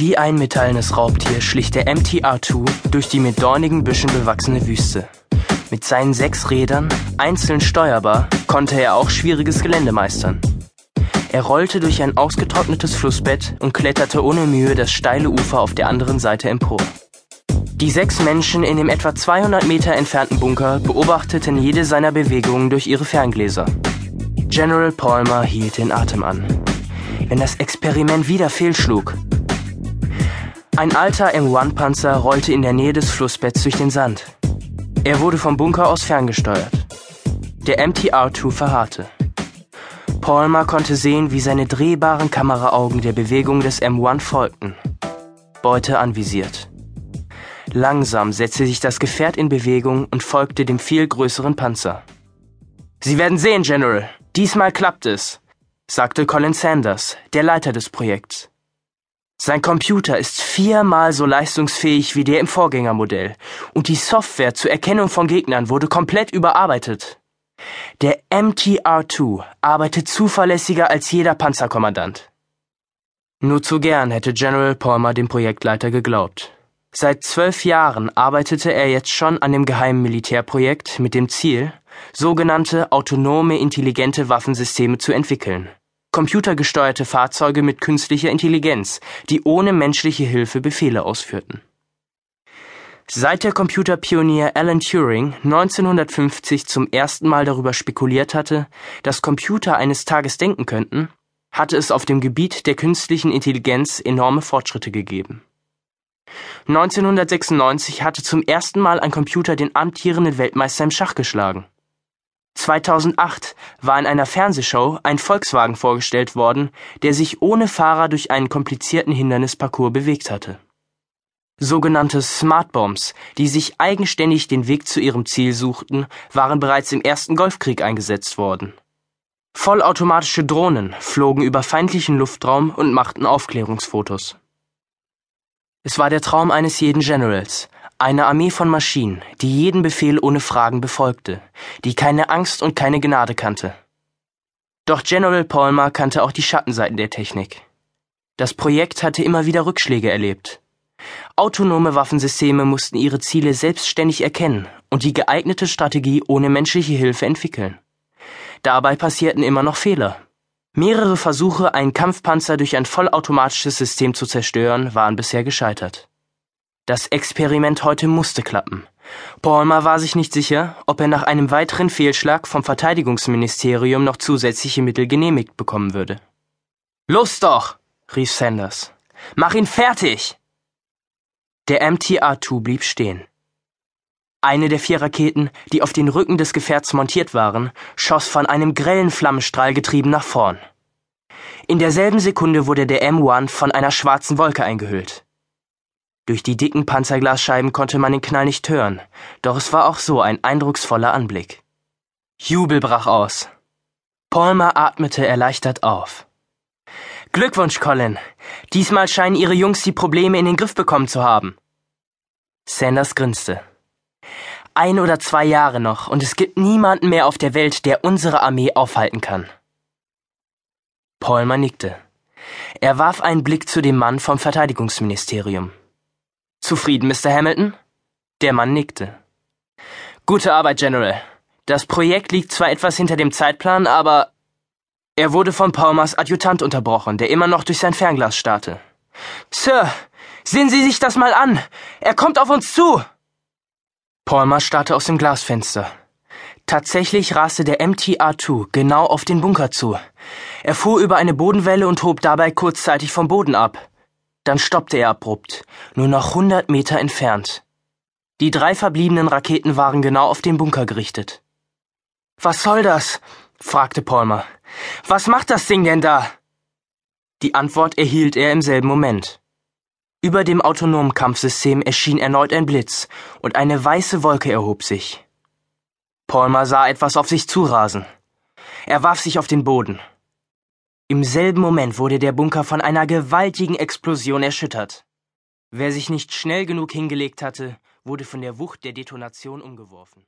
Wie ein metallenes Raubtier schlich der MTR-2 durch die mit dornigen Büschen bewachsene Wüste. Mit seinen sechs Rädern, einzeln steuerbar, konnte er auch schwieriges Gelände meistern. Er rollte durch ein ausgetrocknetes Flussbett und kletterte ohne Mühe das steile Ufer auf der anderen Seite empor. Die sechs Menschen in dem etwa 200 Meter entfernten Bunker beobachteten jede seiner Bewegungen durch ihre Ferngläser. General Palmer hielt den Atem an. Wenn das Experiment wieder fehlschlug. Ein alter M1-Panzer rollte in der Nähe des Flussbetts durch den Sand. Er wurde vom Bunker aus ferngesteuert. Der MTR-2 verharrte. Palmer konnte sehen, wie seine drehbaren Kameraaugen der Bewegung des M1 folgten. Beute anvisiert. Langsam setzte sich das Gefährt in Bewegung und folgte dem viel größeren Panzer. Sie werden sehen, General. Diesmal klappt es, sagte Colin Sanders, der Leiter des Projekts. Sein Computer ist viermal so leistungsfähig wie der im Vorgängermodell und die Software zur Erkennung von Gegnern wurde komplett überarbeitet. Der MTR-2 arbeitet zuverlässiger als jeder Panzerkommandant. Nur zu gern hätte General Palmer dem Projektleiter geglaubt. Seit zwölf Jahren arbeitete er jetzt schon an dem geheimen Militärprojekt mit dem Ziel, sogenannte autonome intelligente Waffensysteme zu entwickeln. Computergesteuerte Fahrzeuge mit künstlicher Intelligenz, die ohne menschliche Hilfe Befehle ausführten. Seit der Computerpionier Alan Turing 1950 zum ersten Mal darüber spekuliert hatte, dass Computer eines Tages denken könnten, hatte es auf dem Gebiet der künstlichen Intelligenz enorme Fortschritte gegeben. 1996 hatte zum ersten Mal ein Computer den amtierenden Weltmeister im Schach geschlagen. 2008 war in einer Fernsehshow ein Volkswagen vorgestellt worden, der sich ohne Fahrer durch einen komplizierten Hindernisparcours bewegt hatte Sogenannte Smart Bombs, die sich eigenständig den Weg zu ihrem Ziel suchten, waren bereits im ersten Golfkrieg eingesetzt worden. Vollautomatische Drohnen flogen über feindlichen Luftraum und machten Aufklärungsfotos. Es war der Traum eines jeden Generals, eine Armee von Maschinen, die jeden Befehl ohne Fragen befolgte, die keine Angst und keine Gnade kannte. Doch General Palmer kannte auch die Schattenseiten der Technik. Das Projekt hatte immer wieder Rückschläge erlebt. Autonome Waffensysteme mussten ihre Ziele selbstständig erkennen und die geeignete Strategie ohne menschliche Hilfe entwickeln. Dabei passierten immer noch Fehler. Mehrere Versuche, einen Kampfpanzer durch ein vollautomatisches System zu zerstören, waren bisher gescheitert. Das Experiment heute musste klappen. Palmer war sich nicht sicher, ob er nach einem weiteren Fehlschlag vom Verteidigungsministerium noch zusätzliche Mittel genehmigt bekommen würde. Los doch! rief Sanders. Mach ihn fertig! Der MTR-2 blieb stehen. Eine der vier Raketen, die auf den Rücken des Gefährts montiert waren, schoss von einem grellen Flammenstrahl getrieben nach vorn. In derselben Sekunde wurde der M1 von einer schwarzen Wolke eingehüllt. Durch die dicken Panzerglasscheiben konnte man den Knall nicht hören, doch es war auch so ein eindrucksvoller Anblick. Jubel brach aus. Palmer atmete erleichtert auf. Glückwunsch, Colin. Diesmal scheinen Ihre Jungs die Probleme in den Griff bekommen zu haben. Sanders grinste. Ein oder zwei Jahre noch, und es gibt niemanden mehr auf der Welt, der unsere Armee aufhalten kann. Palmer nickte. Er warf einen Blick zu dem Mann vom Verteidigungsministerium. Zufrieden, Mr. Hamilton? Der Mann nickte. Gute Arbeit, General. Das Projekt liegt zwar etwas hinter dem Zeitplan, aber er wurde von Palmers Adjutant unterbrochen, der immer noch durch sein Fernglas starrte. Sir, sehen Sie sich das mal an. Er kommt auf uns zu. Palmer starrte aus dem Glasfenster. Tatsächlich raste der MTR-2 genau auf den Bunker zu. Er fuhr über eine Bodenwelle und hob dabei kurzzeitig vom Boden ab. Dann stoppte er abrupt, nur noch hundert Meter entfernt. Die drei verbliebenen Raketen waren genau auf den Bunker gerichtet. Was soll das? fragte Palmer. Was macht das Ding denn da? Die Antwort erhielt er im selben Moment. Über dem autonomen Kampfsystem erschien erneut ein Blitz, und eine weiße Wolke erhob sich. Palmer sah etwas auf sich zurasen. Er warf sich auf den Boden. Im selben Moment wurde der Bunker von einer gewaltigen Explosion erschüttert. Wer sich nicht schnell genug hingelegt hatte, wurde von der Wucht der Detonation umgeworfen.